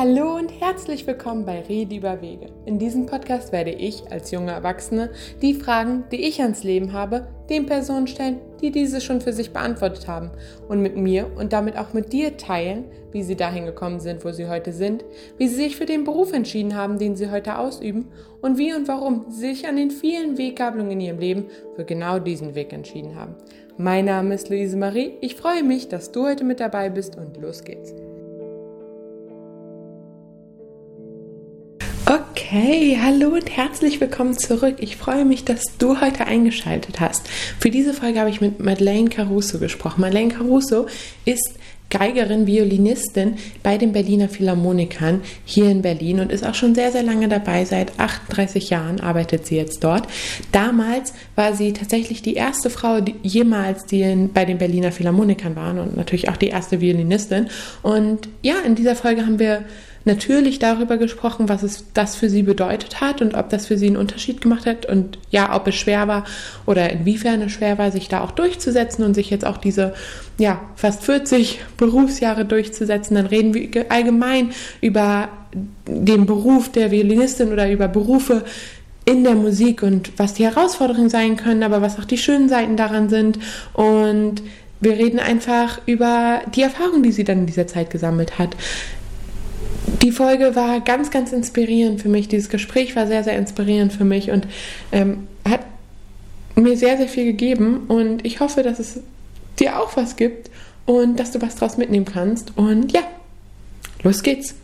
Hallo und herzlich willkommen bei Rede über Wege. In diesem Podcast werde ich als junge Erwachsene die Fragen, die ich ans Leben habe, den Personen stellen, die diese schon für sich beantwortet haben und mit mir und damit auch mit dir teilen, wie sie dahin gekommen sind, wo sie heute sind, wie sie sich für den Beruf entschieden haben, den sie heute ausüben und wie und warum sie sich an den vielen Weggabelungen in ihrem Leben für genau diesen Weg entschieden haben. Mein Name ist Luise Marie. Ich freue mich, dass du heute mit dabei bist und los geht's. Okay, hallo und herzlich willkommen zurück. Ich freue mich, dass du heute eingeschaltet hast. Für diese Folge habe ich mit Madeleine Caruso gesprochen. Madeleine Caruso ist Geigerin, Violinistin bei den Berliner Philharmonikern hier in Berlin und ist auch schon sehr, sehr lange dabei. Seit 38 Jahren arbeitet sie jetzt dort. Damals war sie tatsächlich die erste Frau, die jemals die in, bei den Berliner Philharmonikern waren und natürlich auch die erste Violinistin. Und ja, in dieser Folge haben wir natürlich darüber gesprochen, was es das für sie bedeutet hat und ob das für sie einen Unterschied gemacht hat und ja, ob es schwer war oder inwiefern es schwer war, sich da auch durchzusetzen und sich jetzt auch diese ja, fast 40 Berufsjahre durchzusetzen. Dann reden wir allgemein über den Beruf der Violinistin oder über Berufe in der Musik und was die Herausforderungen sein können, aber was auch die schönen Seiten daran sind und wir reden einfach über die Erfahrung, die sie dann in dieser Zeit gesammelt hat. Die Folge war ganz, ganz inspirierend für mich. Dieses Gespräch war sehr, sehr inspirierend für mich und ähm, hat mir sehr, sehr viel gegeben. Und ich hoffe, dass es dir auch was gibt und dass du was draus mitnehmen kannst. Und ja, los geht's.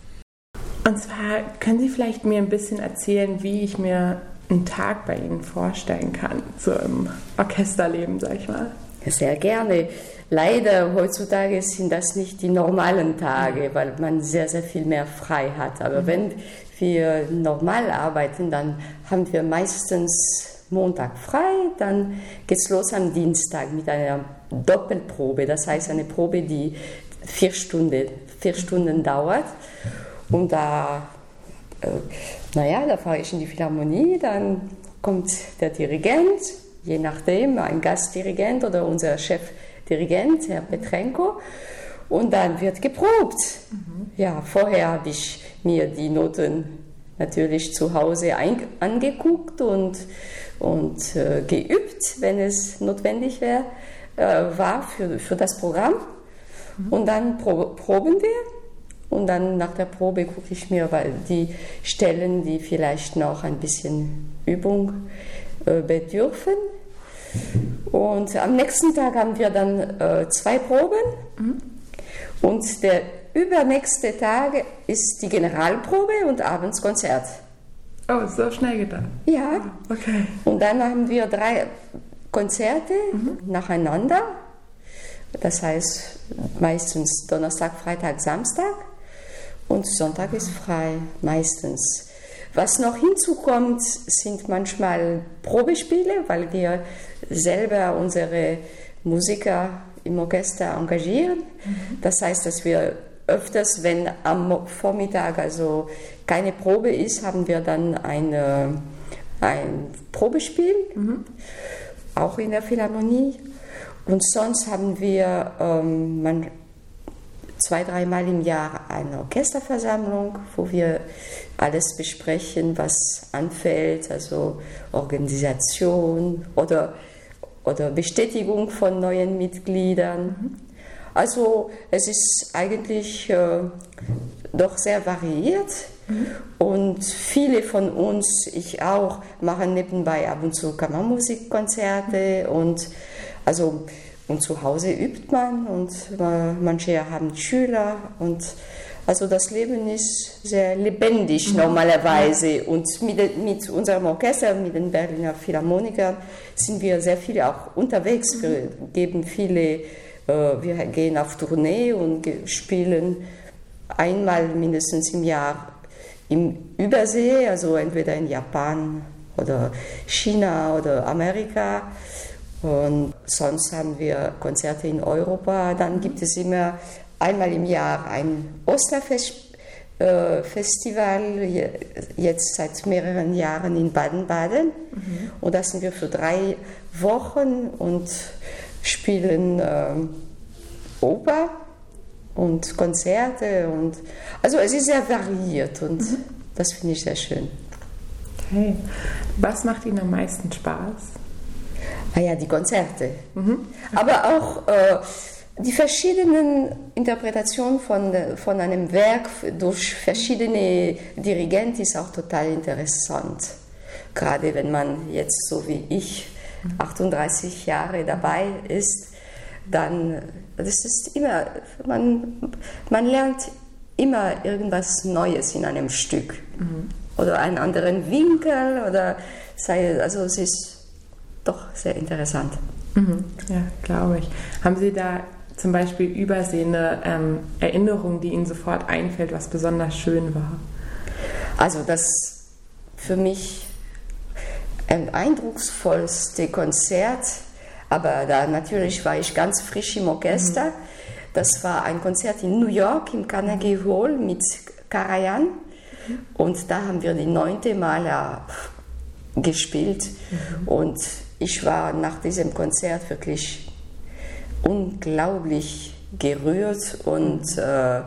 Und zwar können Sie vielleicht mir ein bisschen erzählen, wie ich mir einen Tag bei Ihnen vorstellen kann, so im Orchesterleben, sag ich mal. Sehr gerne. Leider heutzutage sind das nicht die normalen Tage, weil man sehr, sehr viel mehr frei hat. Aber mhm. wenn wir normal arbeiten, dann haben wir meistens Montag frei, dann geht es los am Dienstag mit einer Doppelprobe. Das heißt eine Probe, die vier Stunden, vier Stunden dauert. Und da, äh, naja, da fahre ich in die Philharmonie, dann kommt der Dirigent, je nachdem, ein Gastdirigent oder unser Chef Dirigent, Herr Petrenko. Und dann wird geprobt. Mhm. Ja, vorher habe ich mir die Noten natürlich zu Hause angeguckt und, und äh, geübt, wenn es notwendig wär, äh, war für, für das Programm. Mhm. Und dann pro, proben wir. Und dann nach der Probe gucke ich mir die Stellen, die vielleicht noch ein bisschen Übung äh, bedürfen, und am nächsten Tag haben wir dann äh, zwei Proben. Mhm. Und der übernächste Tag ist die Generalprobe und abends Konzert. Oh, so schnell getan. Ja. Okay. Und dann haben wir drei Konzerte mhm. nacheinander. Das heißt meistens Donnerstag, Freitag, Samstag. Und Sonntag ist frei, meistens. Was noch hinzukommt, sind manchmal Probespiele, weil wir selber unsere Musiker im Orchester engagieren. Mhm. Das heißt, dass wir öfters, wenn am Vormittag also keine Probe ist, haben wir dann eine, ein Probespiel, mhm. auch in der Philharmonie. Und sonst haben wir ähm, man, zwei, dreimal im Jahr eine Orchesterversammlung, wo wir alles besprechen, was anfällt, also Organisation oder oder Bestätigung von neuen Mitgliedern. Also es ist eigentlich äh, doch sehr variiert mhm. und viele von uns, ich auch, machen nebenbei ab und zu Kammermusikkonzerte und also und zu Hause übt man und äh, manche haben Schüler und also das Leben ist sehr lebendig mhm. normalerweise und mit, mit unserem Orchester, mit den Berliner Philharmonikern sind wir sehr viel auch unterwegs. Wir mhm. geben viele, äh, wir gehen auf Tournee und spielen einmal mindestens im Jahr im Übersee, also entweder in Japan oder China oder Amerika. Und sonst haben wir Konzerte in Europa. Dann gibt es immer einmal im Jahr ein Osterfestival, äh, jetzt seit mehreren Jahren in Baden-Baden. Mhm. Und da sind wir für drei Wochen und spielen äh, Oper. Und und Konzerte und also es ist sehr variiert und mhm. das finde ich sehr schön. Okay. Was macht Ihnen am meisten Spaß? Ah ja, die Konzerte. Mhm. Aber auch äh, die verschiedenen Interpretationen von, von einem Werk durch verschiedene Dirigenten ist auch total interessant. Gerade wenn man jetzt so wie ich 38 Jahre dabei ist, dann das ist immer, man, man lernt immer irgendwas Neues in einem Stück. Mhm. Oder einen anderen Winkel oder sei, also es ist doch sehr interessant. Mhm. Ja, glaube ich. Haben Sie da zum Beispiel übersehende ähm, Erinnerung, die Ihnen sofort einfällt, was besonders schön war? Also das für mich ein eindrucksvollste Konzert, aber da natürlich war ich ganz frisch im Orchester. Mhm. Das war ein Konzert in New York im Carnegie Hall mit Karajan. Mhm. Und da haben wir die neunte Mal gespielt. Mhm. Und ich war nach diesem Konzert wirklich unglaublich gerührt und äh,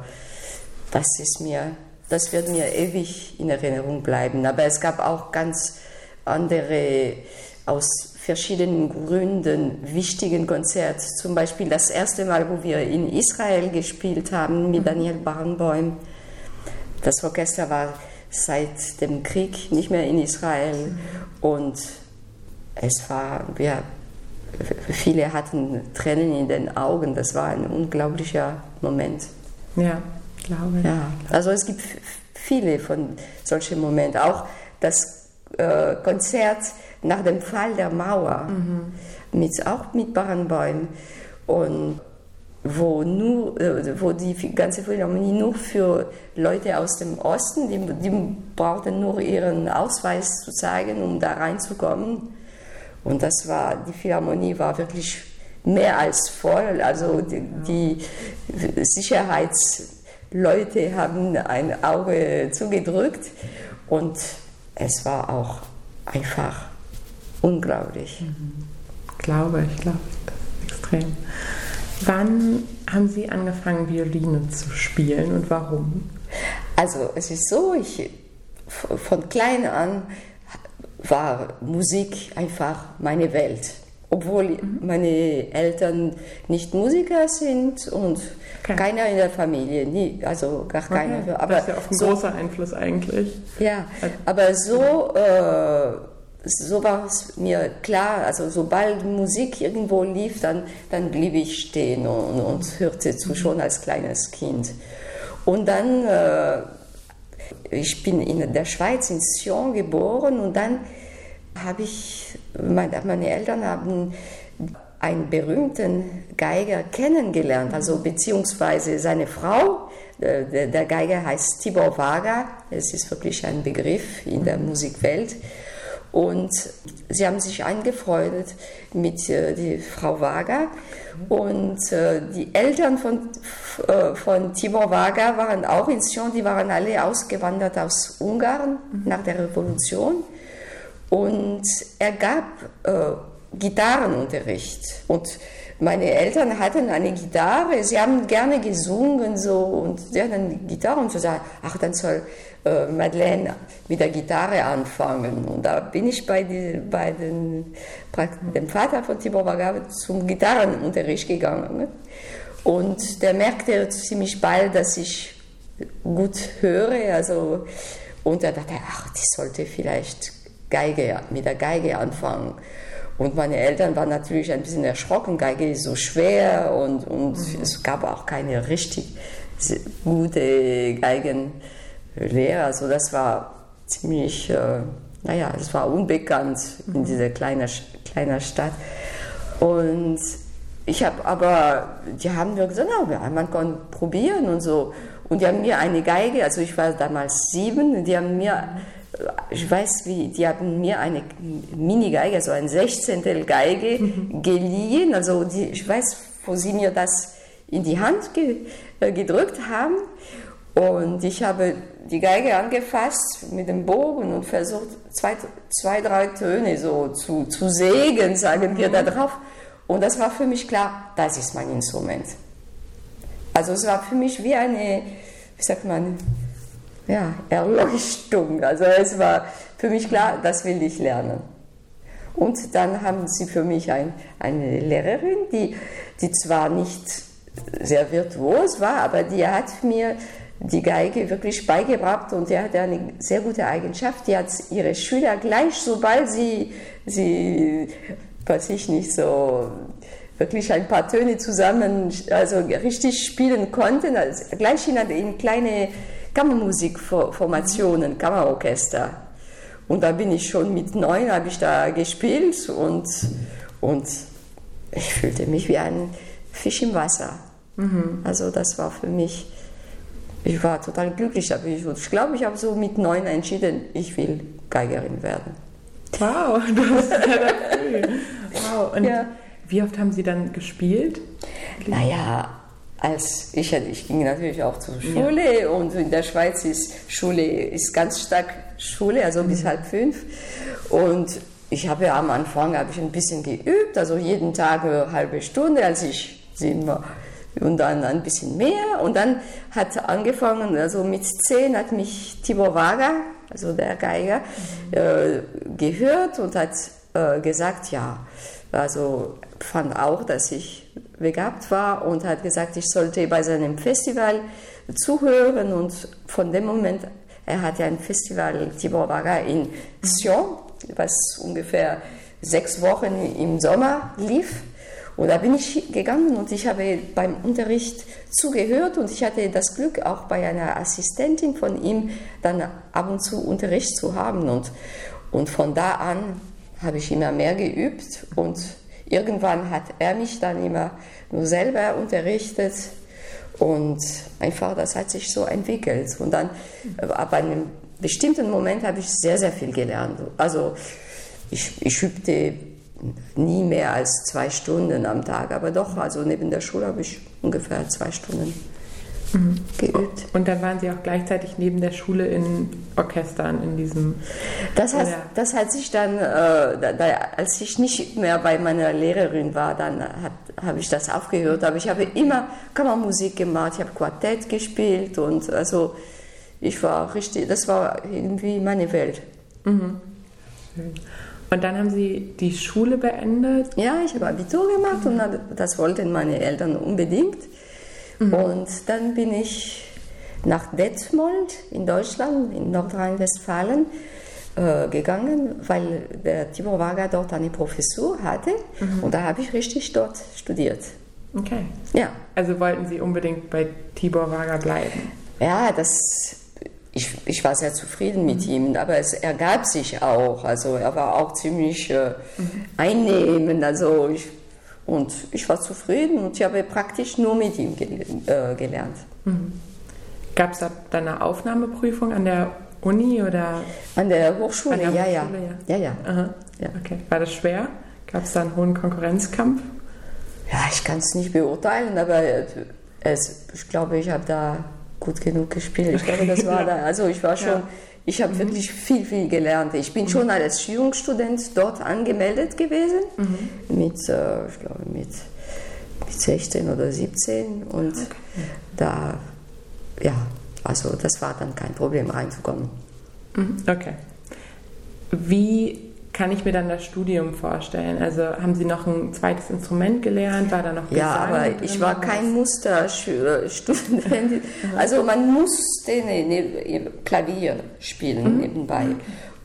das ist mir, das wird mir ewig in Erinnerung bleiben. Aber es gab auch ganz andere aus verschiedenen Gründen wichtigen Konzerte. Zum Beispiel das erste Mal, wo wir in Israel gespielt haben mit mhm. Daniel Barenboim. Das Orchester war seit dem Krieg nicht mehr in Israel mhm. und es war, wir viele hatten Tränen in den Augen. Das war ein unglaublicher Moment. Ja, glaube ich. Ja, also es gibt viele von solchen Momenten. Auch das äh, Konzert nach dem Fall der Mauer, mhm. mit, auch mit Barenbäumen. Und wo, nur, äh, wo die ganze Philharmonie nur für Leute aus dem Osten, die, die brauchten nur ihren Ausweis zu zeigen, um da reinzukommen. Und das war, die Philharmonie war wirklich mehr als voll. Also die, die Sicherheitsleute haben ein Auge zugedrückt und es war auch einfach unglaublich. Mhm. Glaube ich, glaube extrem. Wann haben Sie angefangen, Violine zu spielen und warum? Also es ist so, ich von klein an war Musik einfach meine Welt. Obwohl meine Eltern nicht Musiker sind und okay. keiner in der Familie, nie, also gar okay. keiner. Aber das ist ja auch ein so, großer Einfluss eigentlich. Ja, also aber so, äh, so war es mir klar, also sobald Musik irgendwo lief, dann, dann blieb ich stehen und, und hörte zu, mhm. schon als kleines Kind. Und dann, äh, ich bin in der Schweiz, in Sion geboren und dann habe ich, meine Eltern haben einen berühmten Geiger kennengelernt, also beziehungsweise seine Frau. Der Geiger heißt Tibor Vaga, es ist wirklich ein Begriff in der Musikwelt. Und sie haben sich angefreundet mit äh, die Frau Vaga. Und äh, die Eltern von, äh, von Tibor Vaga waren auch in Sion, die waren alle ausgewandert aus Ungarn nach der Revolution. Und er gab äh, Gitarrenunterricht. Und meine Eltern hatten eine Gitarre, sie haben gerne gesungen so und sie hatten eine Gitarre und so sagen, ach, dann soll äh, Madeleine mit der Gitarre anfangen. Und da bin ich bei, die, bei den, dem Vater von Tibor Wagabe zum Gitarrenunterricht gegangen. Und der merkte ziemlich bald, dass ich gut höre, also und er dachte, ach, die sollte vielleicht Geige, mit der Geige anfangen. Und meine Eltern waren natürlich ein bisschen erschrocken. Geige ist so schwer und, und mhm. es gab auch keine richtig gute Geigenlehrer. Also das war ziemlich, äh, naja, es war unbekannt in mhm. dieser kleinen, kleinen Stadt. Und ich habe aber, die haben mir gesagt, na, man kann probieren und so. Und die haben mir eine Geige, also ich war damals sieben, die haben mir ich weiß wie, die haben mir eine Mini-Geige, also ein Sechzehntel Geige mhm. geliehen. Also die, ich weiß, wo sie mir das in die Hand ge, äh, gedrückt haben. Und ich habe die Geige angefasst mit dem Bogen und versucht, zwei, zwei drei Töne so zu, zu sägen, sagen wir da mhm. drauf. Und das war für mich klar, das ist mein Instrument. Also es war für mich wie eine, wie sagt man, ja, Erleuchtung. Also es war für mich klar, das will ich lernen. Und dann haben sie für mich ein, eine Lehrerin, die, die zwar nicht sehr virtuos war, aber die hat mir die Geige wirklich beigebracht und die hatte eine sehr gute Eigenschaft. Die hat ihre Schüler gleich, sobald sie, sie weiß ich nicht, so wirklich ein paar Töne zusammen, also richtig spielen konnten, also gleich in, in kleine Kammermusikformationen, Kammerorchester. Und da bin ich schon mit neun, habe ich da gespielt und, und ich fühlte mich wie ein Fisch im Wasser. Mhm. Also das war für mich, ich war total glücklich. Aber ich, ich glaube, ich habe so mit neun entschieden, ich will Geigerin werden. Wow, das ist ja früh. Wow. Und ja. wie oft haben Sie dann gespielt? Naja, als ich, ich ging natürlich auch zur Schule ja. und in der Schweiz ist Schule ist ganz stark Schule, also bis mhm. halb fünf. Und ich habe ja am Anfang habe ich ein bisschen geübt, also jeden Tag eine halbe Stunde, als ich sieben war. Und dann ein bisschen mehr. Und dann hat angefangen, also mit zehn hat mich Tibor Wager, also der Geiger, äh, gehört und hat äh, gesagt, ja, also fand auch, dass ich begabt war und hat gesagt, ich sollte bei seinem Festival zuhören und von dem Moment, er hatte ein Festival Tibor Vaga in Sion, was ungefähr sechs Wochen im Sommer lief. Und da bin ich gegangen und ich habe beim Unterricht zugehört und ich hatte das Glück, auch bei einer Assistentin von ihm dann ab und zu Unterricht zu haben. Und, und von da an habe ich immer mehr geübt und irgendwann hat er mich dann immer nur selber unterrichtet und einfach das hat sich so entwickelt. Und dann ab einem bestimmten Moment habe ich sehr, sehr viel gelernt. Also ich, ich übte nie mehr als zwei Stunden am Tag, aber doch, also neben der Schule habe ich ungefähr zwei Stunden mhm. geübt. Und dann waren Sie auch gleichzeitig neben der Schule in Orchestern in diesem. Das hat, das hat sich dann, äh, da, als ich nicht mehr bei meiner Lehrerin war, dann habe ich das aufgehört. Aber ich habe immer Kammermusik gemacht, ich habe Quartett gespielt und also ich war richtig, das war irgendwie meine Welt. Mhm. Und dann haben Sie die Schule beendet? Ja, ich habe Abitur gemacht mhm. und das wollten meine Eltern unbedingt. Mhm. Und dann bin ich nach Detmold in Deutschland, in Nordrhein-Westfalen, äh, gegangen, weil der Tibor Wager dort eine Professur hatte mhm. und da habe ich richtig dort studiert. Okay. Ja. Also wollten Sie unbedingt bei Tibor Wager bleiben? Ja, das ich, ich, war sehr zufrieden mit mhm. ihm, aber es ergab sich auch. Also er war auch ziemlich äh, mhm. einnehmend. Also ich und ich war zufrieden und ich habe praktisch nur mit ihm gel äh, gelernt. Mhm. Gab es da dann eine Aufnahmeprüfung an der Uni oder? An der Hochschule, an der ja, Hochschule ja, ja. Ja, ja. ja. Okay. War das schwer? Gab es da einen hohen Konkurrenzkampf? Ja, ich kann es nicht beurteilen, aber es, ich glaube, ich habe da gut genug gespielt. Ich glaube, das war da. Also ich war schon. Ja ich habe mhm. wirklich viel, viel gelernt. Ich bin mhm. schon als Jungstudent dort angemeldet gewesen, mhm. mit, äh, ich glaube, mit, mit 16 oder 17. Und okay. da, ja, also das war dann kein Problem reinzukommen. Mhm. Okay. Wie kann ich mir dann das Studium vorstellen? Also haben Sie noch ein zweites Instrument gelernt? War da noch Gesang Ja, aber ich war kein Musterstudent. also man musste ne, ne, Klavier spielen mhm. nebenbei.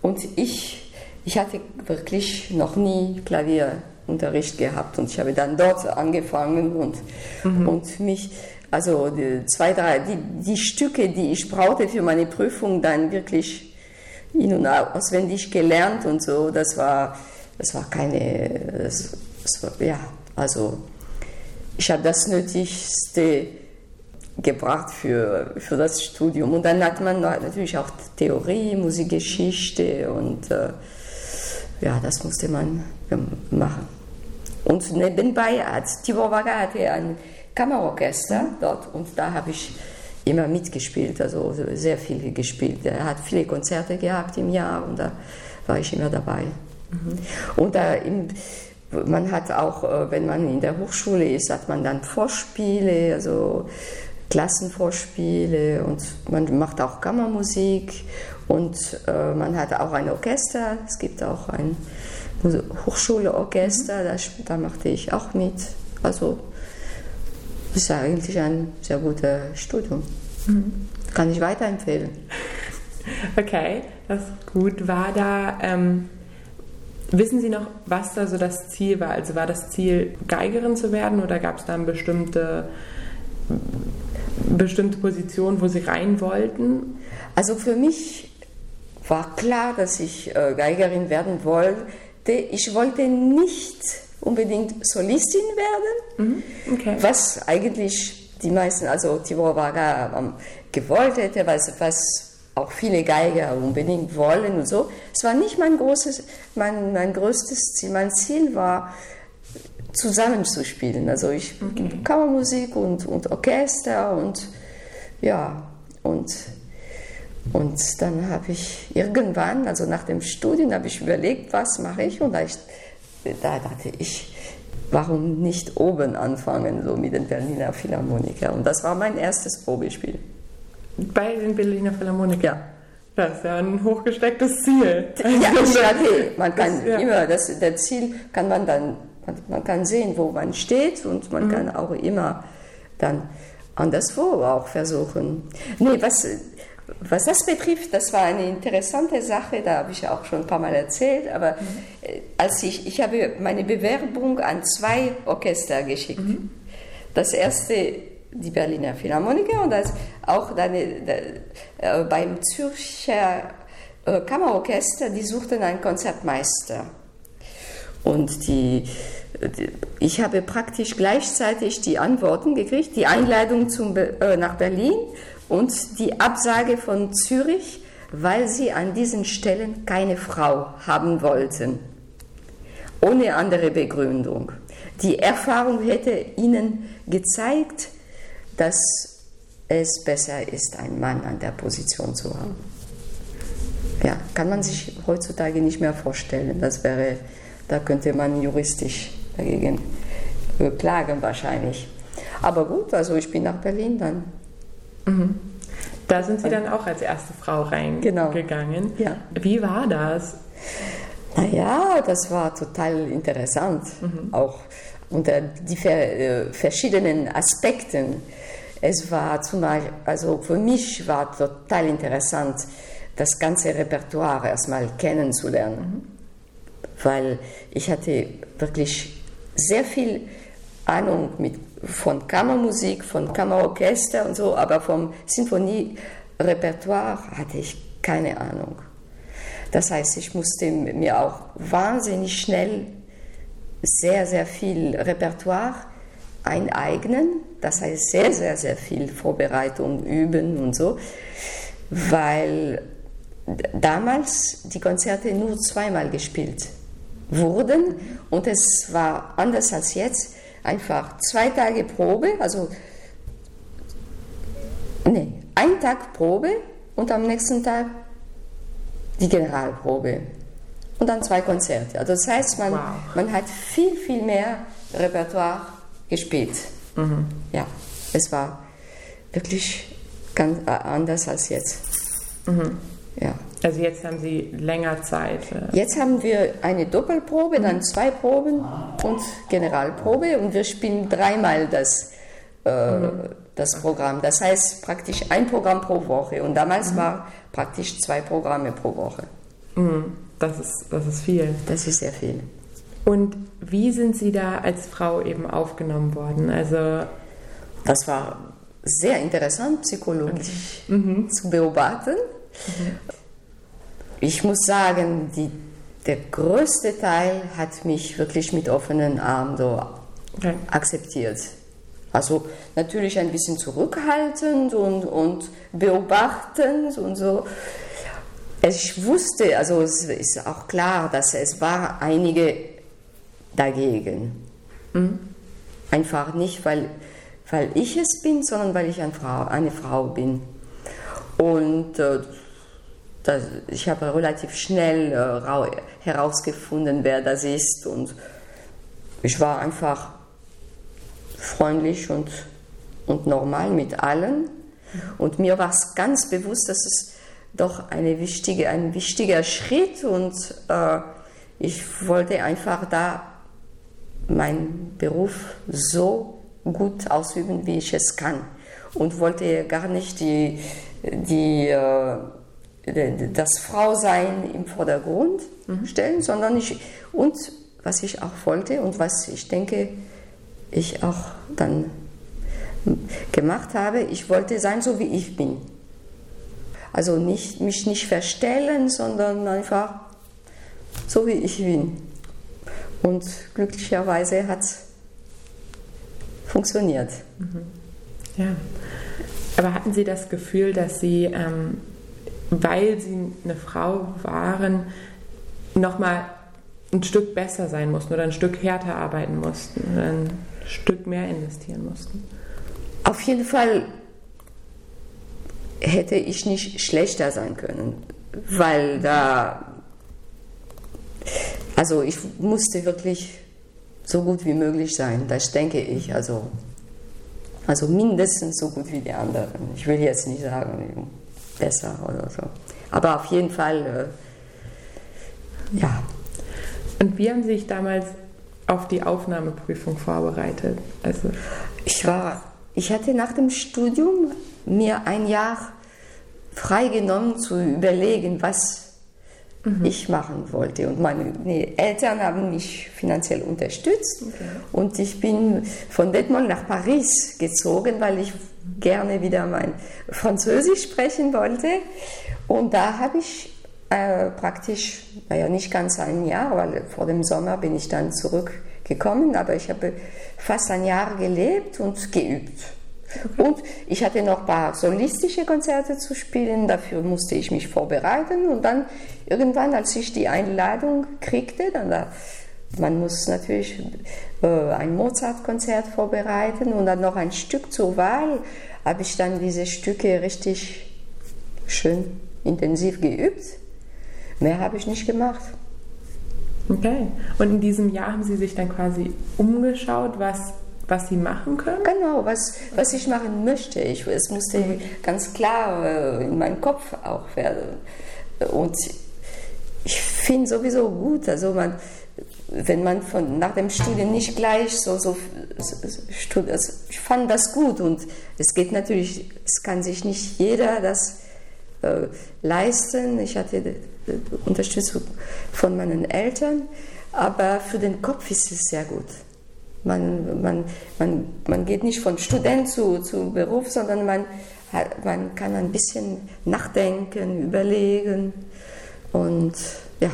Und ich, ich hatte wirklich noch nie Klavierunterricht gehabt und ich habe dann dort angefangen und, mhm. und mich also die zwei, drei, die, die Stücke, die ich brauchte für meine Prüfung, dann wirklich in- und auswendig gelernt und so. Das war, das war keine, das, das war, ja, also ich habe das Nötigste gebracht für, für das Studium. Und dann hat man natürlich auch Theorie, Musikgeschichte und äh, ja, das musste man machen. Und nebenbei hat Tibor Waga hatte ein Kammerorchester dort und da habe ich immer mitgespielt, also sehr viel gespielt. Er hat viele Konzerte gehabt im Jahr und da war ich immer dabei. Mhm. Und da im, man hat auch, äh, wenn man in der Hochschule ist, hat man dann Vorspiele, also Klassenvorspiele und man macht auch Kammermusik und äh, man hat auch ein Orchester. Es gibt auch ein Hochschuleorchester, da, da machte ich auch mit. Also das ist eigentlich ein sehr gutes Studium. Mhm. Kann ich weiterempfehlen. Okay, das ist gut. War da, ähm, wissen Sie noch, was da so das Ziel war? Also war das Ziel, Geigerin zu werden oder gab es da eine bestimmte, bestimmte Position, wo Sie rein wollten? Also für mich war klar, dass ich äh, Geigerin werden wollte. Ich wollte nicht unbedingt Solistin werden, mhm. okay. was eigentlich die meisten, also Tibor Vaga ähm, gewollt hätte, was, was auch viele Geiger unbedingt wollen und so. Es war nicht mein großes, mein, mein größtes Ziel. Mein Ziel war, zusammenzuspielen. Also ich okay. Kammermusik und, und Orchester und ja, und, und dann habe ich irgendwann, also nach dem Studium, habe ich überlegt, was mache ich und da, ich, da dachte ich, warum nicht oben anfangen, so mit den Berliner Philharmoniker. Und das war mein erstes Probespiel. Bei den Berliner Philharmoniker? Ja. Das ist ja ein hochgestecktes Ziel. Ja, dachte, man kann das, ja. immer, das, das Ziel kann man dann, man, man, kann sehen, wo man steht und man mhm. kann auch immer dann anderswo auch versuchen. Nee, was, was das betrifft, das war eine interessante Sache, da habe ich auch schon ein paar Mal erzählt, aber mhm. als ich, ich habe meine Bewerbung an zwei Orchester geschickt. Mhm. Das erste die Berliner Philharmoniker und das auch dann, äh, beim Zürcher äh, Kammerorchester, die suchten einen Konzertmeister. Und die, die, ich habe praktisch gleichzeitig die Antworten gekriegt, die Einladung zum, äh, nach Berlin und die Absage von Zürich, weil sie an diesen Stellen keine Frau haben wollten. Ohne andere Begründung. Die Erfahrung hätte ihnen gezeigt, dass es besser ist, einen Mann an der Position zu haben. Ja, kann man sich heutzutage nicht mehr vorstellen. Das wäre, da könnte man juristisch dagegen klagen wahrscheinlich. Aber gut, also ich bin nach Berlin dann. Mhm. Da sind Sie dann auch als erste Frau reingegangen. Genau. Ja. Wie war das? Naja, das war total interessant. Mhm. Auch unter die äh, verschiedenen Aspekten es war zum Beispiel, also für mich war total interessant, das ganze Repertoire erstmal kennenzulernen, mhm. weil ich hatte wirklich sehr viel Ahnung mit, von Kammermusik, von Kammerorchester und so, aber vom Sinfonierepertoire hatte ich keine Ahnung. Das heißt, ich musste mir auch wahnsinnig schnell sehr, sehr viel Repertoire eineignen, das heißt sehr, sehr, sehr viel Vorbereitung üben und so, weil damals die Konzerte nur zweimal gespielt wurden und es war anders als jetzt, einfach zwei Tage Probe, also nee, ein Tag Probe und am nächsten Tag die Generalprobe und dann zwei Konzerte. Also das heißt, man, wow. man hat viel, viel mehr Repertoire gespielt. Mhm. Ja, es war wirklich ganz anders als jetzt. Mhm. Ja. Also jetzt haben Sie länger Zeit. Äh. Jetzt haben wir eine Doppelprobe, mhm. dann zwei Proben und Generalprobe und wir spielen dreimal das, äh, mhm. das Programm. Das heißt praktisch ein Programm pro Woche und damals mhm. war praktisch zwei Programme pro Woche. Mhm. Das, ist, das ist viel. Das ist sehr viel. Und wie sind Sie da als Frau eben aufgenommen worden? Also das war sehr interessant, psychologisch mhm. zu beobachten. Ich muss sagen, die, der größte Teil hat mich wirklich mit offenen Armen so okay. akzeptiert. Also natürlich ein bisschen zurückhaltend und, und beobachtend und so. Ich wusste, also es ist auch klar, dass es war einige dagegen. Mhm. Einfach nicht, weil, weil ich es bin, sondern weil ich eine Frau, eine Frau bin. Und äh, das, ich habe relativ schnell äh, herausgefunden, wer das ist. Und ich war einfach freundlich und, und normal mit allen. Und mir war es ganz bewusst, dass es doch eine wichtige, ein wichtiger Schritt und äh, ich wollte einfach da meinen Beruf so gut ausüben, wie ich es kann. Und wollte gar nicht die, die, äh, das Frausein im Vordergrund mhm. stellen, sondern ich, und was ich auch wollte und was ich denke, ich auch dann gemacht habe, ich wollte sein, so wie ich bin. Also nicht, mich nicht verstellen, sondern einfach so wie ich bin. Und glücklicherweise hat es funktioniert. Mhm. Ja. Aber hatten Sie das Gefühl, dass Sie, ähm, weil Sie eine Frau waren, nochmal ein Stück besser sein mussten oder ein Stück härter arbeiten mussten oder ein Stück mehr investieren mussten? Auf jeden Fall hätte ich nicht schlechter sein können, weil da, also ich musste wirklich so gut wie möglich sein, das denke ich, also, also mindestens so gut wie die anderen. Ich will jetzt nicht sagen, besser oder so, aber auf jeden Fall, äh, ja. Und wie haben Sie sich damals auf die Aufnahmeprüfung vorbereitet? Also ich war, ich hatte nach dem Studium mir ein Jahr freigenommen zu überlegen, was mhm. ich machen wollte. Und meine Eltern haben mich finanziell unterstützt okay. und ich bin von Detmold nach Paris gezogen, weil ich gerne wieder mein Französisch sprechen wollte. Und da habe ich äh, praktisch, naja, nicht ganz ein Jahr, weil vor dem Sommer bin ich dann zurückgekommen, aber ich habe fast ein Jahr gelebt und geübt. Und ich hatte noch ein paar solistische Konzerte zu spielen, dafür musste ich mich vorbereiten. Und dann irgendwann, als ich die Einladung kriegte, dann da, man muss natürlich äh, ein Mozart-Konzert vorbereiten und dann noch ein Stück zur Wahl, habe ich dann diese Stücke richtig schön intensiv geübt. Mehr habe ich nicht gemacht. Okay. Und in diesem Jahr haben Sie sich dann quasi umgeschaut, was, was Sie machen können? Genau, was, was ich machen möchte. Ich, es musste ganz klar äh, in meinen Kopf auch werden. Und ich finde sowieso gut, also man, wenn man von, nach dem Studium nicht gleich so, so, so also ich fand das gut und es geht natürlich, es kann sich nicht jeder das äh, leisten. Ich hatte Unterstützung von meinen Eltern, aber für den Kopf ist es sehr gut. Man, man, man, man geht nicht von Student zu, zu Beruf, sondern man, man kann ein bisschen nachdenken, überlegen und ja.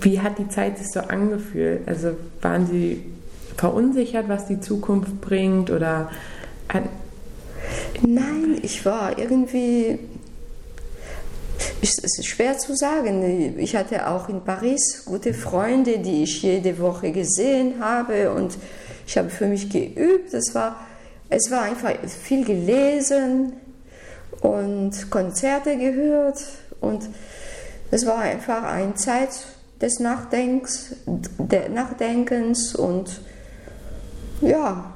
Wie hat die Zeit sich so angefühlt? Also waren Sie verunsichert, was die Zukunft bringt oder? Nein, ich war irgendwie es ist schwer zu sagen. Ich hatte auch in Paris gute Freunde, die ich jede Woche gesehen habe und ich habe für mich geübt. Es war, es war einfach viel gelesen und Konzerte gehört und es war einfach eine Zeit des Nachdenkens, Nachdenkens und ja,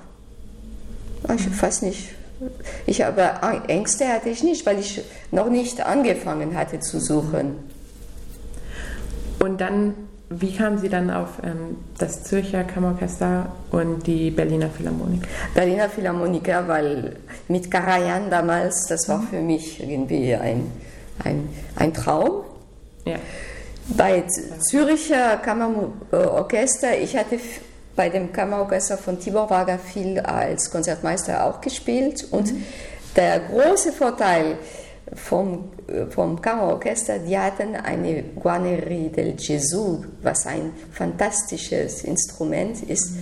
ich weiß nicht, ich habe Ängste hatte ich nicht, weil ich noch nicht angefangen hatte zu suchen. Und dann, wie kamen Sie dann auf ähm, das Zürcher Kammerorchester und die Berliner Philharmoniker? Berliner Philharmoniker, weil mit Karajan damals, das war für mich irgendwie ein, ein, ein Traum. Ja. Bei Zürcher Kammerorchester, ich hatte bei dem Kammerorchester von Tibor Varga viel als Konzertmeister auch gespielt. Und mhm. der große Vorteil vom, vom Kammerorchester, die hatten eine Guarnerie del Gesù, was ein fantastisches Instrument ist,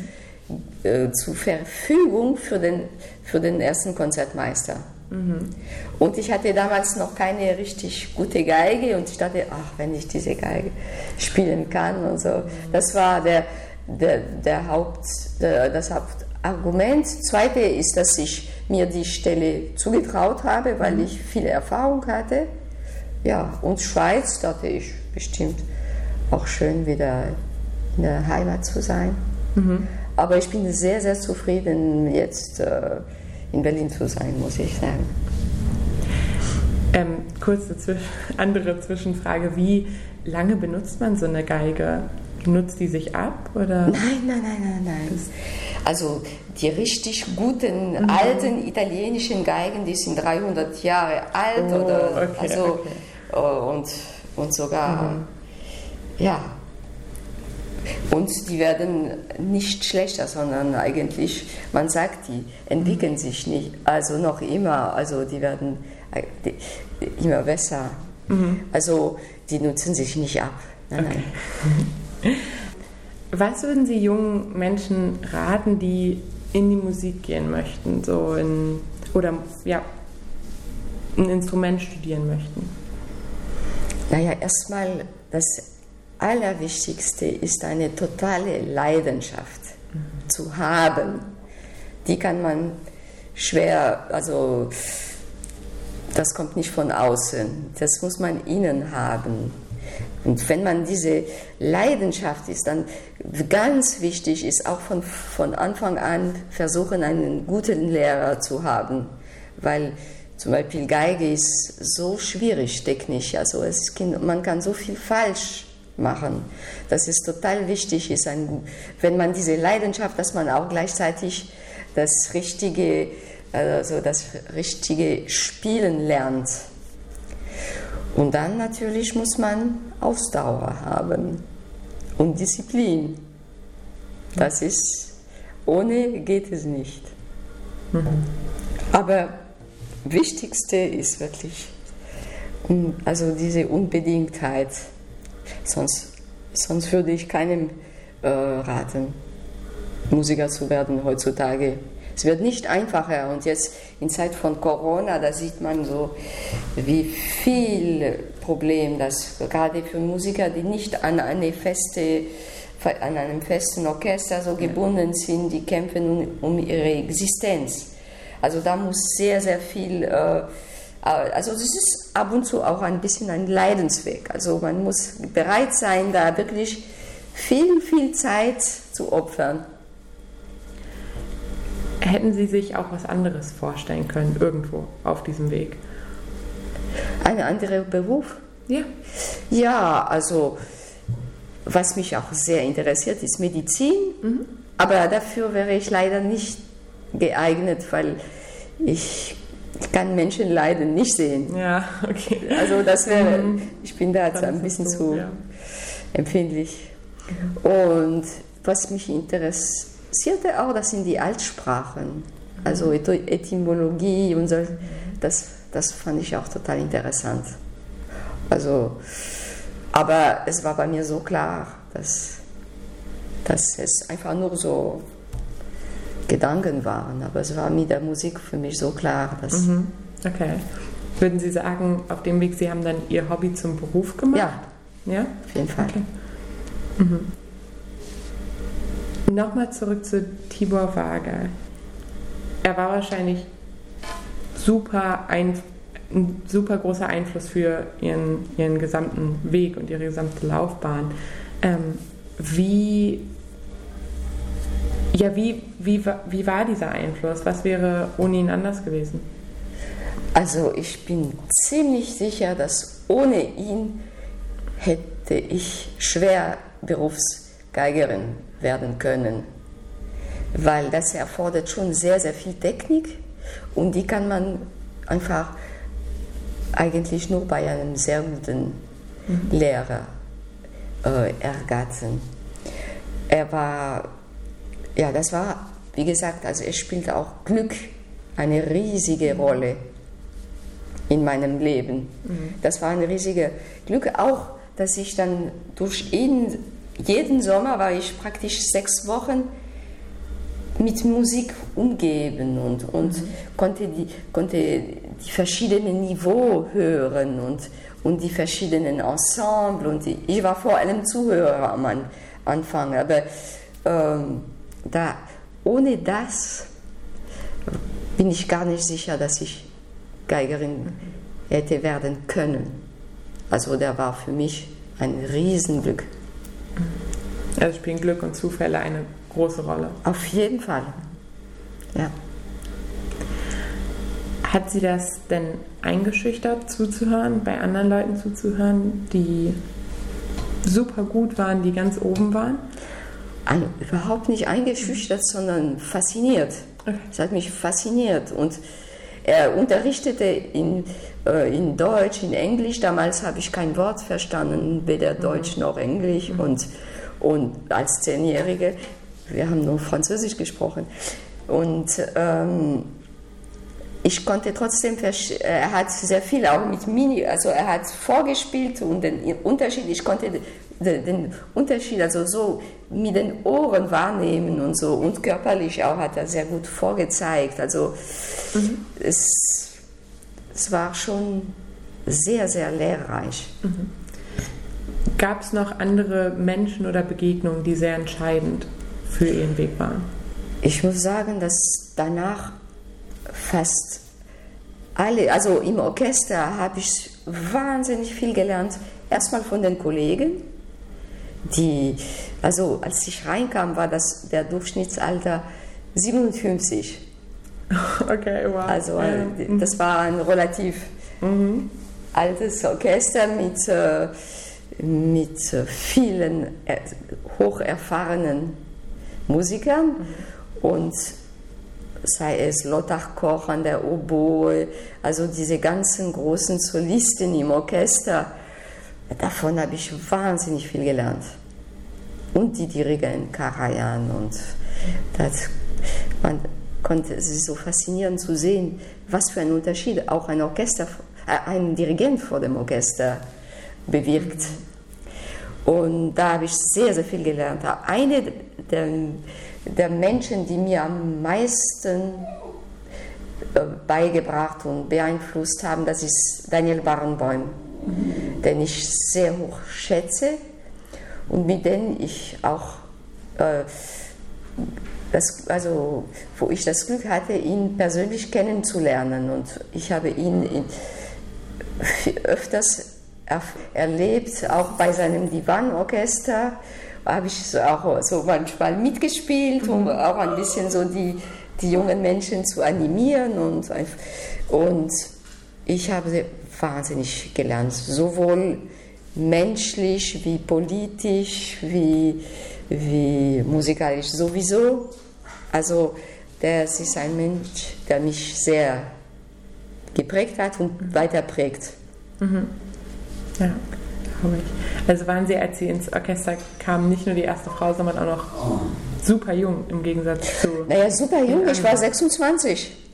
mhm. äh, zur Verfügung für den, für den ersten Konzertmeister. Mhm. Und ich hatte damals noch keine richtig gute Geige und ich dachte, ach, wenn ich diese Geige spielen kann und so. Das war der, der, der Haupt, der, das Hauptargument. Zweite ist, dass ich mir die Stelle zugetraut habe, weil ich viel Erfahrung hatte. Ja, und Schweiz dachte ich bestimmt auch schön wieder in der Heimat zu sein. Mhm. Aber ich bin sehr, sehr zufrieden, jetzt äh, in Berlin zu sein, muss ich sagen. Ähm, kurze Zwisch andere Zwischenfrage. Wie lange benutzt man so eine Geige? Nutzt die sich ab? Oder? Nein, nein, nein, nein, nein. Also die richtig guten mhm. alten italienischen Geigen, die sind 300 Jahre alt oh, oder okay, also okay. Oh, und, und sogar mhm. ja und die werden nicht schlechter, sondern eigentlich, man sagt, die entwickeln sich nicht, also noch immer, also die werden äh, immer besser. Mhm. Also die nutzen sich nicht ab. Nein, okay. nein. Was würden Sie jungen Menschen raten, die in die Musik gehen möchten, so in, oder ja, ein Instrument studieren möchten? Naja, erstmal das Allerwichtigste ist eine totale Leidenschaft mhm. zu haben. Die kann man schwer, also das kommt nicht von außen, das muss man innen haben. Und wenn man diese Leidenschaft ist, dann ganz wichtig ist auch von, von Anfang an versuchen, einen guten Lehrer zu haben, weil zum Beispiel Geige ist so schwierig technisch, also es, man kann so viel falsch machen, dass es total wichtig ist, ein, wenn man diese Leidenschaft, dass man auch gleichzeitig das richtige, also das richtige Spielen lernt. Und dann natürlich muss man Ausdauer haben und Disziplin. Das ist, ohne geht es nicht. Mhm. Aber Wichtigste ist wirklich also diese Unbedingtheit. Sonst, sonst würde ich keinem äh, raten, Musiker zu werden heutzutage. Es wird nicht einfacher und jetzt in Zeit von Corona, da sieht man so, wie viel Problem das gerade für Musiker, die nicht an eine feste an einem festen Orchester so gebunden sind, die kämpfen um, ihre Existenz. Also da muss sehr, sehr viel, äh, also es ist ab und zu auch ein bisschen ein Leidensweg. Also man muss bereit sein, da wirklich viel, viel Zeit zu opfern. Hätten Sie sich auch was anderes vorstellen können, irgendwo auf diesem Weg? Ein anderer Beruf? Ja. Ja, also was mich auch sehr interessiert, ist Medizin. Mhm. Aber dafür wäre ich leider nicht geeignet, weil ich, ich kann Menschenleiden nicht sehen. Ja, okay. Also das wäre, mhm. ich bin da jetzt ein bisschen so, zu ja. empfindlich. Und was mich interessierte auch, das sind die Altsprachen, also mhm. Etymologie und so. Das, das fand ich auch total interessant. Also, aber es war bei mir so klar, dass, dass es einfach nur so Gedanken waren. Aber es war mit der Musik für mich so klar. Dass mhm. Okay. Würden Sie sagen, auf dem Weg, Sie haben dann Ihr Hobby zum Beruf gemacht? Ja. Ja? Auf jeden Fall. Okay. Mhm. Nochmal zurück zu Tibor Wager. Er war wahrscheinlich super ein, ein super großer Einfluss für ihren, ihren gesamten Weg und ihre gesamte Laufbahn. Ähm, wie ja, wie, wie, wie war dieser Einfluss? Was wäre ohne ihn anders gewesen? Also ich bin ziemlich sicher, dass ohne ihn hätte ich schwer Berufsgeigerin werden können, weil das erfordert schon sehr, sehr viel Technik und die kann man einfach eigentlich nur bei einem sehr guten mhm. Lehrer äh, ergattern. Er war ja, das war, wie gesagt, also es spielte auch Glück eine riesige Rolle in meinem Leben. Mhm. Das war ein riesiges Glück, auch dass ich dann durch ihn, jeden Sommer war ich praktisch sechs Wochen mit Musik umgeben und, und mhm. konnte, die, konnte die verschiedenen Niveaus hören und, und die verschiedenen Ensemble. Und die, ich war vor allem Zuhörer am Anfang, aber ähm, da, ohne das bin ich gar nicht sicher, dass ich Geigerin hätte werden können. Also der war für mich ein Riesenglück. Also spielen Glück und Zufälle eine große Rolle. Auf jeden Fall. Ja. Hat sie das denn eingeschüchtert zuzuhören, bei anderen Leuten zuzuhören, die super gut waren, die ganz oben waren? Also, überhaupt nicht eingeschüchtert, sondern fasziniert. Okay. Es hat mich fasziniert. Und er unterrichtete in, äh, in Deutsch, in Englisch. Damals habe ich kein Wort verstanden, weder Deutsch noch Englisch. Und, und als Zehnjährige, wir haben nur Französisch gesprochen. Und ähm, ich konnte trotzdem, er hat sehr viel auch mit Mini, also er hat vorgespielt und den Unterschied, ich konnte den, den Unterschied also so mit den Ohren wahrnehmen und so und körperlich auch hat er sehr gut vorgezeigt. Also es, es war schon sehr, sehr lehrreich. Gab es noch andere Menschen oder Begegnungen, die sehr entscheidend für ihren Weg waren? Ich muss sagen, dass danach fast alle, also im Orchester habe ich wahnsinnig viel gelernt. Erstmal von den Kollegen, die, also als ich reinkam, war das der Durchschnittsalter 57. Okay, wow. Also äh, das war ein relativ altes Orchester mit, äh, mit äh, vielen äh, hocherfahrenen Musikern und sei es Lothar Koch an der Oboe, also diese ganzen großen Solisten im Orchester, davon habe ich wahnsinnig viel gelernt. Und die Dirigent Karajan und das, man konnte es ist so faszinierend zu sehen, was für ein Unterschied auch ein Orchester, äh, ein Dirigent vor dem Orchester bewirkt. Und da habe ich sehr, sehr viel gelernt. Eine der, der Menschen, die mir am meisten äh, beigebracht und beeinflusst haben, das ist Daniel Barenboim, den ich sehr hoch schätze und mit dem ich auch, äh, das, also, wo ich das Glück hatte, ihn persönlich kennenzulernen. Und ich habe ihn in, öfters er, erlebt, auch bei seinem Divanorchester habe ich auch so manchmal mitgespielt, um auch ein bisschen so die, die jungen Menschen zu animieren und, und ich habe wahnsinnig gelernt, sowohl menschlich wie politisch wie, wie musikalisch sowieso. Also das ist ein Mensch, der mich sehr geprägt hat und weiter prägt. Ja, glaube ich. Also waren Sie, als Sie ins Orchester kamen, nicht nur die erste Frau, sondern auch noch super jung im Gegensatz zu. Naja, super jung, ich war 26.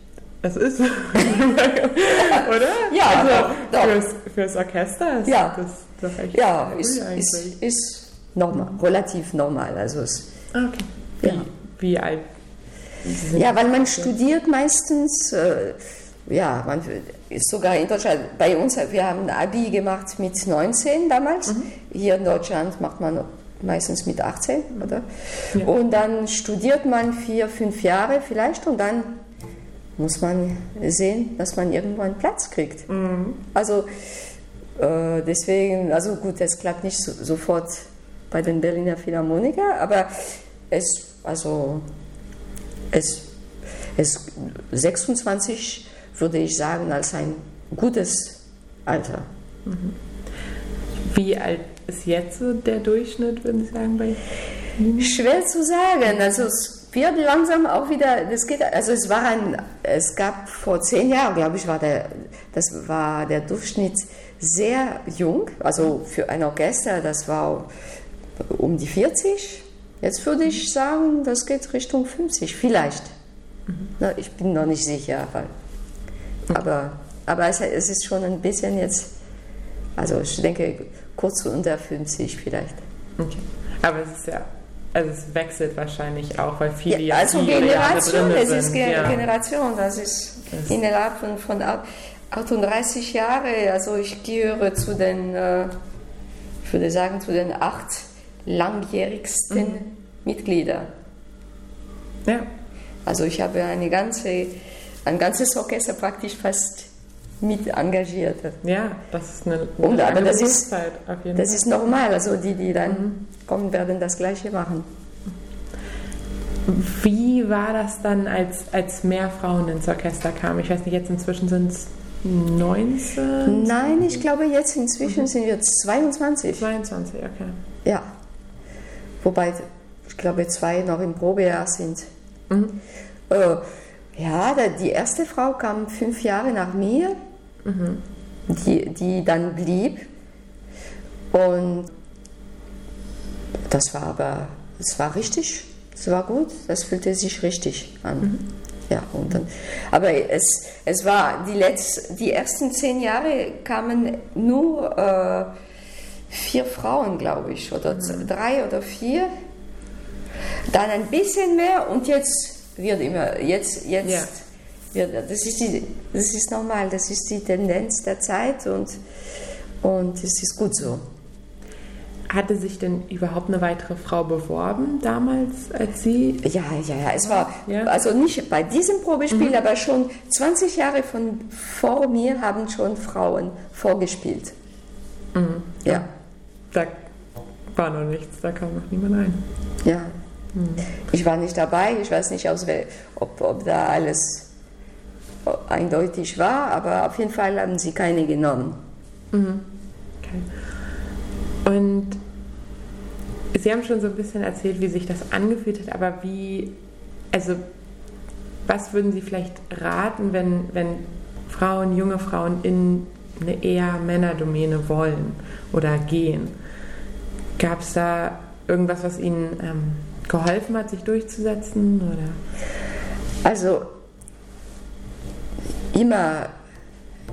Das ist. Oder? Ja, also doch, doch. Fürs, fürs Orchester ist Ja. das doch echt Ja, früh ist, ist, ist normal, relativ normal. Also es, Ah, okay. Wie, Ja. wie alt? Ja, weil man studiert meistens, äh, ja, man ist sogar in Deutschland, bei uns, wir haben ein Abi gemacht mit 19 damals. Hier in Deutschland macht man meistens mit 18, oder? Ja. Und dann studiert man vier, fünf Jahre vielleicht und dann muss man sehen, dass man irgendwo einen Platz kriegt. Also äh, deswegen, also gut, es klappt nicht so, sofort bei den Berliner Philharmoniker, aber es, also es, es 26 würde ich sagen als ein gutes Alter. Wie alt ist jetzt so der Durchschnitt, würden Sie sagen, bei Schwer zu sagen. Also es wird langsam auch wieder, das geht, also es war ein, es gab vor zehn Jahren, glaube ich, war der, das war der Durchschnitt sehr jung, also für ein Orchester, das war um die 40. Jetzt würde ich sagen, das geht Richtung 50, vielleicht. Na, ich bin noch nicht sicher, weil, aber, aber es, es ist schon ein bisschen jetzt, also ich denke kurz unter 50 vielleicht. Okay. Aber es ist ja, also es wechselt wahrscheinlich auch, weil viele Ja, also viele Jahre Generation, es sind. ist Ge ja. Generation, das ist Das- innerhalb von, von au- 38 Jahren, also ich gehöre zu den, äh, ich würde sagen, zu den acht langjährigsten Mitgliedern. ja. Also ich habe eine ganze, ein ganzes Orchester praktisch fast mit engagiert. ja, das ist eine, eine Und, aber das ist- jeden Das Fall. ist normal, also die, die dann kommen, werden das Gleiche machen. Wie war das dann, als, als mehr Frauen ins Orchester kamen? Ich weiß nicht, jetzt inzwischen sind es 19? Nein, ich glaube, jetzt inzwischen mhm. sind wir 22. 22, okay. Ja. Wobei, ich glaube, zwei noch im Probejahr sind. Mhm. Äh, ja, die erste Frau kam fünf Jahre nach mir, mhm. die, die dann blieb. Und das war aber, es war richtig, es war gut, das fühlte sich richtig an. Mhm. Ja, und dann, aber es, es war die, letzten, die ersten zehn Jahre kamen nur äh, vier Frauen, glaube ich, oder mhm. drei oder vier. Dann ein bisschen mehr und jetzt wird immer, jetzt, jetzt ja. Wird, das ist, die, das ist normal, das ist die Tendenz der Zeit und, und es ist gut so. Hatte sich denn überhaupt eine weitere Frau beworben damals als Sie? Ja, ja, ja. Es war ja. also nicht bei diesem Probespiel, mhm. aber schon 20 Jahre von vor mir haben schon Frauen vorgespielt. Mhm. Ja. Da war noch nichts, da kam noch niemand ein. Ja. Mhm. Ich war nicht dabei, ich weiß nicht, ob, ob da alles eindeutig war, aber auf jeden Fall haben sie keine genommen. Mhm. Okay. Und Sie haben schon so ein bisschen erzählt, wie sich das angefühlt hat, aber wie, also was würden Sie vielleicht raten, wenn, wenn Frauen, junge Frauen in eine eher Männerdomäne wollen oder gehen? Gab es da irgendwas, was Ihnen ähm, geholfen hat, sich durchzusetzen? Oder? Also immer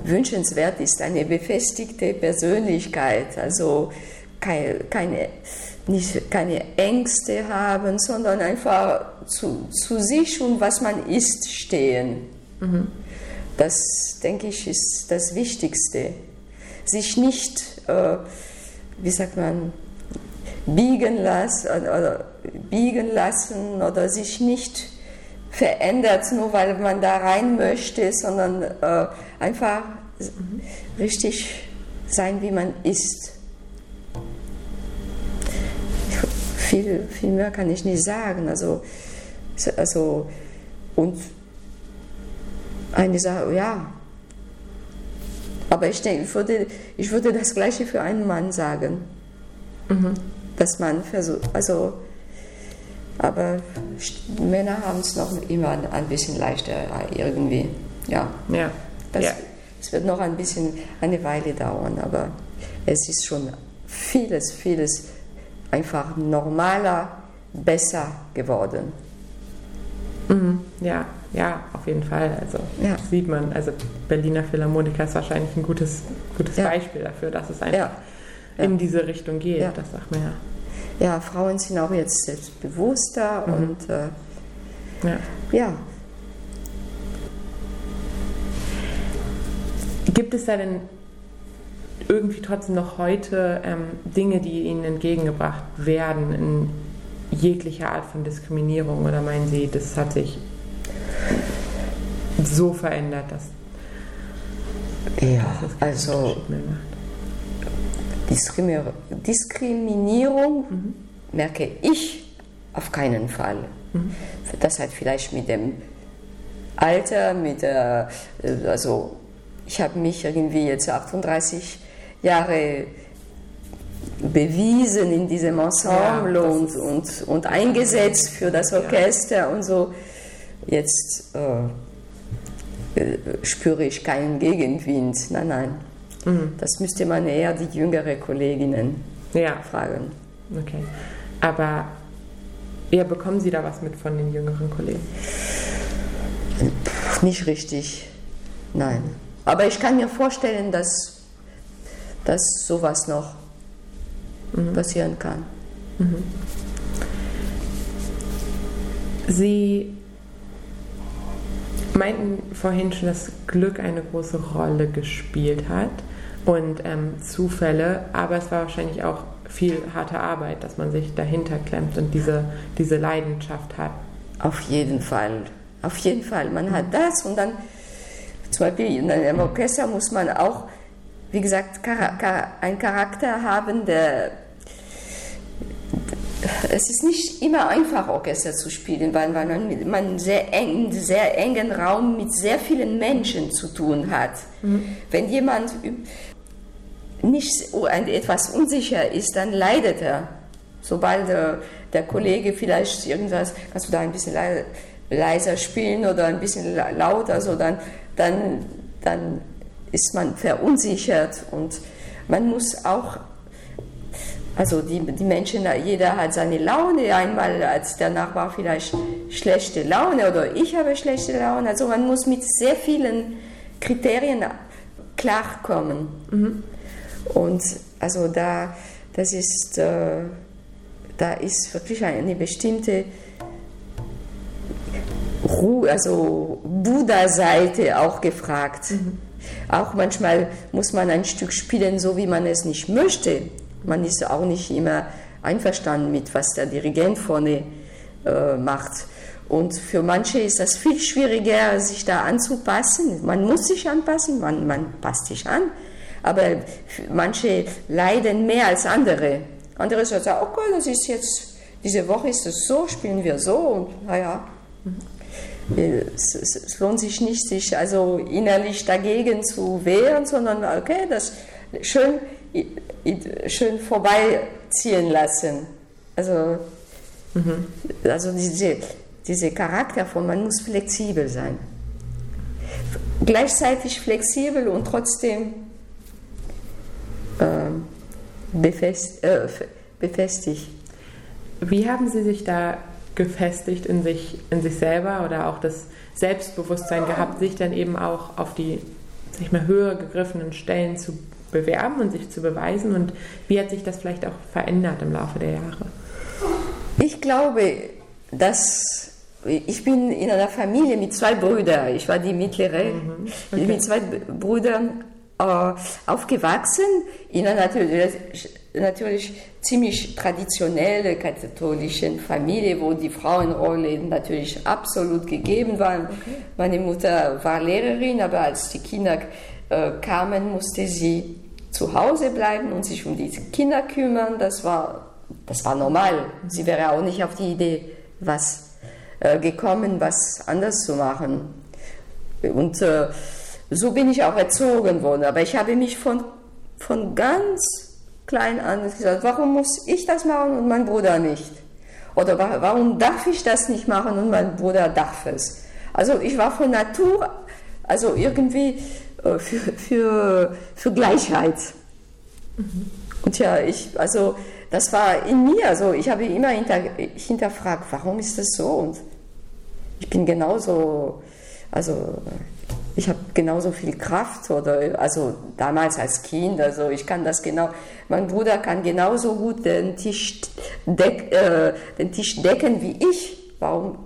wünschenswert ist eine befestigte Persönlichkeit, also keine, nicht, keine Ängste haben, sondern einfach zu, zu sich und was man ist stehen. Mhm. Das, denke ich, ist das Wichtigste. Sich nicht, äh, wie sagt man, biegen lassen oder biegen lassen oder sich nicht verändert, nur weil man da rein möchte, sondern äh, einfach richtig sein, wie man ist. Viel, viel mehr kann ich nicht sagen. Also, also und eine Sache, ja. Aber ich denke, ich würde, ich würde das Gleiche für einen Mann sagen. Mhm dass man versucht, also, aber Männer haben es noch immer ein bisschen leichter irgendwie, ja. Ja. Das, ja. Es wird noch ein bisschen, eine Weile dauern, aber es ist schon vieles, vieles einfach normaler, besser geworden. Mhm, ja, ja, auf jeden Fall. Also ja. sieht man, also Berliner Philharmoniker ist wahrscheinlich ein gutes, gutes ja. Beispiel dafür, dass es einfach in diese Richtung geht. Das sagt man ja. Ja, Frauen sind auch jetzt selbstbewusster mhm. und äh, ja. ja. Gibt es da denn irgendwie trotzdem noch heute ähm, Dinge, die Ihnen entgegengebracht werden in jeglicher Art von Diskriminierung? Oder meinen Sie, das hat sich so verändert, dass. Ja, das also. Diskriminierung mhm. merke ich auf keinen Fall. Mhm. Das hat vielleicht mit dem Alter, mit der, also ich habe mich irgendwie jetzt 38 Jahre bewiesen in diesem Ensemble ja, und, und, und eingesetzt für das Orchester ja. und so. Jetzt äh, äh, spüre ich keinen Gegenwind. Nein, nein. Mhm. Das müsste man eher die jüngere Kolleginnen ja. fragen. Okay. Aber ja, bekommen Sie da was mit von den jüngeren Kollegen? Nicht richtig. Nein. Aber ich kann mir vorstellen, dass, dass sowas noch mhm. passieren kann. Mhm. Sie meinten vorhin schon, dass Glück eine große Rolle gespielt hat und ähm, Zufälle, aber es war wahrscheinlich auch viel harte Arbeit, dass man sich dahinter klemmt und diese, diese Leidenschaft hat. Auf jeden Fall, auf jeden Fall. Man hat das und dann zum Beispiel in einem Orchester muss man auch, wie gesagt, einen Charakter haben, der es ist nicht immer einfach, Orchester zu spielen, weil man, man sehr eng, einen sehr engen Raum mit sehr vielen Menschen zu tun hat. Mhm. Wenn jemand nicht etwas unsicher ist, dann leidet er. Sobald der, der Kollege vielleicht irgendwas, kannst du da ein bisschen leiser spielen oder ein bisschen lauter, so dann, dann, dann ist man verunsichert und man muss auch also die, die Menschen, jeder hat seine Laune. Einmal als der Nachbar vielleicht schlechte Laune oder ich habe schlechte Laune. Also man muss mit sehr vielen Kriterien klarkommen. Mhm. Und also da, das ist, äh, da ist wirklich eine bestimmte Ruhe, also Buddha-Seite auch gefragt. Mhm. Auch manchmal muss man ein Stück spielen, so wie man es nicht möchte. Man ist auch nicht immer einverstanden mit, was der Dirigent vorne äh, macht. Und für manche ist das viel schwieriger, sich da anzupassen. Man muss sich anpassen, man, man passt sich an. Aber manche leiden mehr als andere. Andere sagen, okay, das ist jetzt, diese Woche ist es so, spielen wir so. Und naja, es, es, lohnt sich nicht, sich also innerlich dagegen zu wehren, sondern okay, das schön schön vorbeiziehen lassen. Also, mhm. also diese, diese Charakter von man muss flexibel sein. Gleichzeitig flexibel und trotzdem äh, befest, äh, befestigt. Wie haben Sie sich da gefestigt in sich, in sich selber oder auch das Selbstbewusstsein gehabt, sich dann eben auch auf die sag mal, höher gegriffenen Stellen zu bewerben und sich zu beweisen? Und wie hat sich das vielleicht auch verändert im Laufe der Jahre? Ich glaube, dass ich bin in einer Familie mit zwei Brüdern. Ich war die mittlere. Mhm. Okay. Mit zwei Brüdern äh, aufgewachsen in einer natürlich, natürlich ziemlich traditionellen katholischen Familie, wo die Frauenrolle natürlich absolut gegeben war. Okay. Meine Mutter war Lehrerin, aber als die Kinder äh, kamen, musste sie zu Hause bleiben und sich um die Kinder kümmern. Das war, das war normal. Sie wäre auch nicht auf die Idee was, äh, gekommen, was anders zu machen. Und äh, so bin ich auch erzogen worden. Aber ich habe mich von, von ganz klein an gesagt, warum muss ich das machen und mein Bruder nicht? Oder warum darf ich das nicht machen und mein Bruder darf es? Also ich war von Natur, also irgendwie für, für, für Gleichheit. Mhm. Und ja, ich, also das war in mir, also ich habe immer hinter, hinterfragt, warum ist das so? Und ich bin genauso, also ich habe genauso viel Kraft oder also damals als Kind, also ich kann das genau, mein Bruder kann genauso gut den Tisch, deck, äh, den Tisch decken wie ich. Warum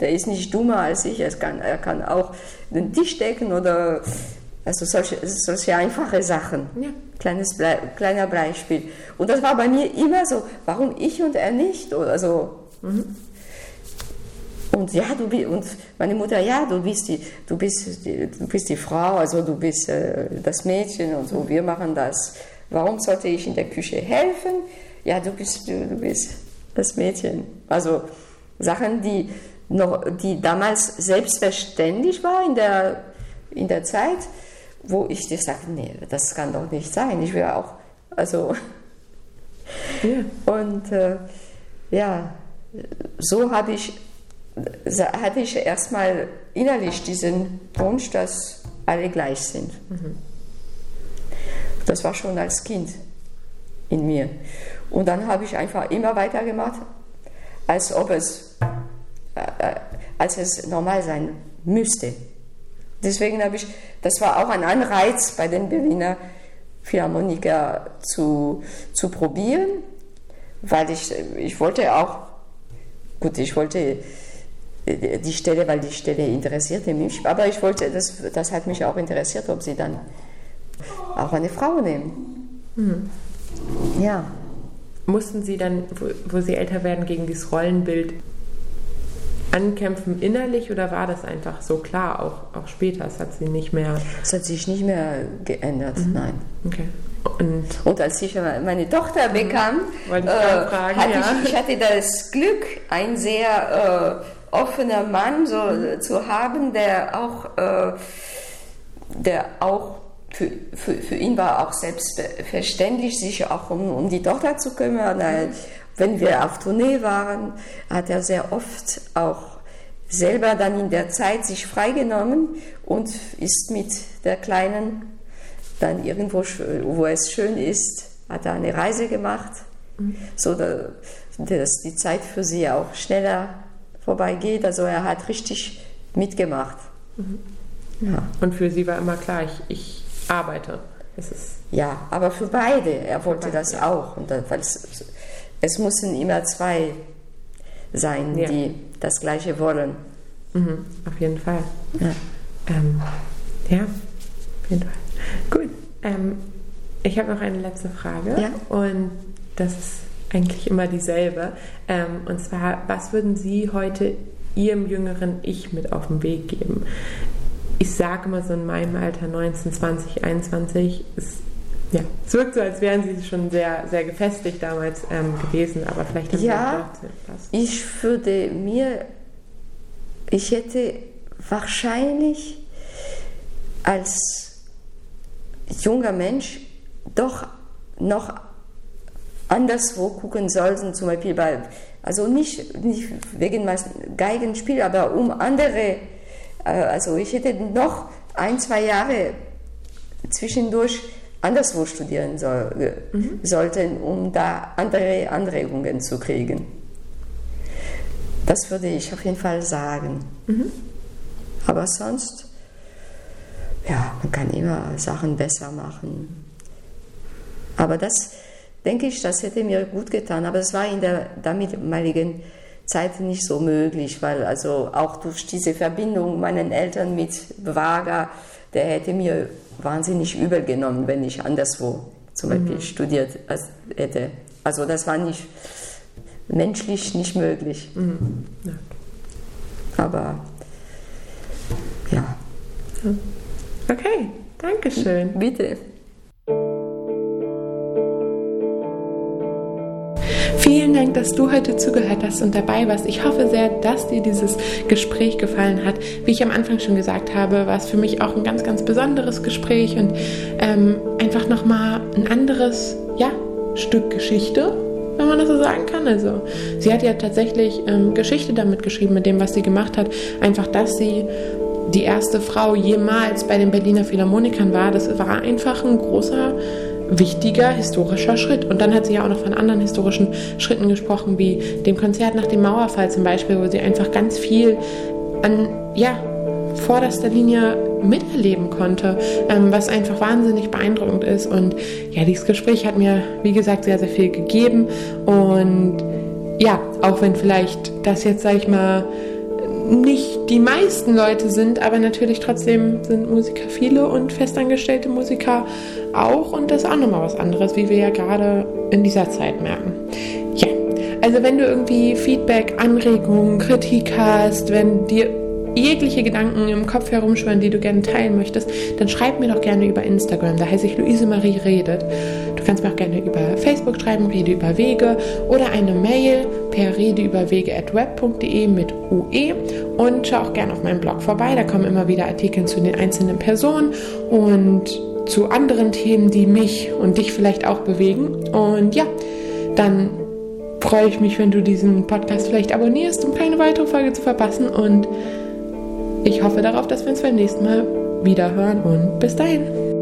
der ist nicht dummer als ich, er kann, er kann auch den Tisch decken oder also solche, solche einfache Sachen. Ja. Kleines Ble kleiner Beispiel. Und das war bei mir immer so, warum ich und er nicht? Oder so. Mhm. Und ja, du bist, und meine Mutter, ja, du bist die, du bist die, du bist die Frau, also du bist äh, das Mädchen und so, wir machen das. Warum sollte ich in der Küche helfen? Ja, du bist, du, du bist das Mädchen. Also Sachen, die noch, die damals selbstverständlich war in der, in der Zeit, wo ich dir sage, nee, das kann doch nicht sein. Ich will auch, also. Ja. Und äh, ja, so habe ich, hatte ich erstmal innerlich diesen Wunsch, dass alle gleich sind. Mhm. Das war schon als Kind in mir. Und dann habe ich einfach immer weitergemacht, als ob es äh, als es normal sein müsste. Deswegen habe ich, das war auch ein Anreiz bei den Berliner Philharmoniker zu, zu probieren, weil ich, ich wollte auch, gut, ich wollte die Stelle, weil die Stelle interessierte mich, aber ich wollte, das, das hat mich auch interessiert, ob sie dann auch eine Frau nehmen. Mhm. Ja. Mussten Sie dann, wo, wo Sie älter werden, gegen dieses Rollenbild ankämpfen innerlich oder war das einfach so klar, auch, auch später? Es hat sie nicht mehr. Es hat sich nicht mehr geändert, mhm. nein. Okay. Und, und, als ich meine Tochter bekam, äh, fragen, hatte ja. ich, ich, hatte das Glück, ein sehr äh, offener Mann so, mhm. zu haben, der auch, äh, der auch für, für, für ihn war auch selbstverständlich, sich auch um, um die Tochter zu kümmern. Wenn wir auf Tournee waren, hat er sehr oft auch selber dann in der Zeit sich freigenommen und ist mit der Kleinen dann irgendwo, wo es schön ist, hat er eine Reise gemacht, mhm. so dass die Zeit für sie auch schneller vorbeigeht. Also er hat richtig mitgemacht. Mhm. Ja. Und für sie war immer klar, ich, ich arbeite. ja, aber für beide. Er wollte beide, das ja. auch. Und weil es, es mussten immer zwei sein, ja. die das Gleiche wollen. Mhm, auf jeden Fall. Ja. Ähm, ja, auf jeden Fall. Gut. Ähm, ich habe noch eine letzte Frage. Ja. Und das ist eigentlich immer dieselbe. Ähm, und zwar, was würden Sie heute Ihrem jüngeren Ich mit auf den Weg geben? Ich sage mal so in meinem Alter 19, 20, 21 ist ja, es wirkt so, als wären Sie schon sehr, sehr gefestigt damals ähm, gewesen, aber vielleicht haben ja, Sie auch. Ich würde mir, ich hätte wahrscheinlich als junger Mensch doch noch anderswo gucken sollten, zum Beispiel bei, also nicht, nicht wegen Geigenspiel, aber um andere, äh, also ich hätte noch ein, zwei Jahre zwischendurch anderswo studieren soll, mhm. sollten, um da andere Anregungen zu kriegen. Das würde ich auf jeden Fall sagen. Mhm. Aber sonst, ja, man kann immer Sachen besser machen. Aber das, denke ich, das hätte mir gut getan. Aber es war in der damaligen Zeit nicht so möglich, weil also auch durch diese Verbindung meinen Eltern mit Wager, der hätte mir wahnsinnig übel genommen, wenn ich anderswo zum Beispiel mhm. studiert hätte. Also das war nicht menschlich nicht möglich. Mhm. Ja. Aber ja. Okay, danke schön. Bitte. Vielen Dank, dass du heute zugehört hast und dabei warst. Ich hoffe sehr, dass dir dieses Gespräch gefallen hat. Wie ich am Anfang schon gesagt habe, war es für mich auch ein ganz, ganz besonderes Gespräch und ähm, einfach nochmal ein anderes ja, Stück Geschichte, wenn man das so sagen kann. Also sie hat ja tatsächlich ähm, Geschichte damit geschrieben, mit dem, was sie gemacht hat. Einfach, dass sie die erste Frau jemals bei den Berliner Philharmonikern war. Das war einfach ein großer wichtiger historischer Schritt. Und dann hat sie ja auch noch von anderen historischen Schritten gesprochen, wie dem Konzert nach dem Mauerfall zum Beispiel, wo sie einfach ganz viel an, ja, vorderster Linie miterleben konnte, ähm, was einfach wahnsinnig beeindruckend ist. Und ja, dieses Gespräch hat mir, wie gesagt, sehr, sehr viel gegeben. Und ja, auch wenn vielleicht das jetzt, sag ich mal, nicht die meisten Leute sind, aber natürlich trotzdem sind Musiker viele und festangestellte Musiker auch und das auch nochmal was anderes, wie wir ja gerade in dieser Zeit merken. Ja, also wenn du irgendwie Feedback, Anregungen, Kritik hast, wenn dir jegliche Gedanken im Kopf herumschwören, die du gerne teilen möchtest, dann schreib mir doch gerne über Instagram. Da heiße ich Luise Marie Redet. Du kannst mir auch gerne über Facebook schreiben, Rede über Wege oder eine Mail per redeüberwege.web.de mit UE und schau auch gerne auf meinem Blog vorbei. Da kommen immer wieder Artikel zu den einzelnen Personen und zu anderen Themen, die mich und dich vielleicht auch bewegen. Und ja, dann freue ich mich, wenn du diesen Podcast vielleicht abonnierst, um keine weitere Folge zu verpassen. Und ich hoffe darauf, dass wir uns beim nächsten Mal wieder hören und bis dahin.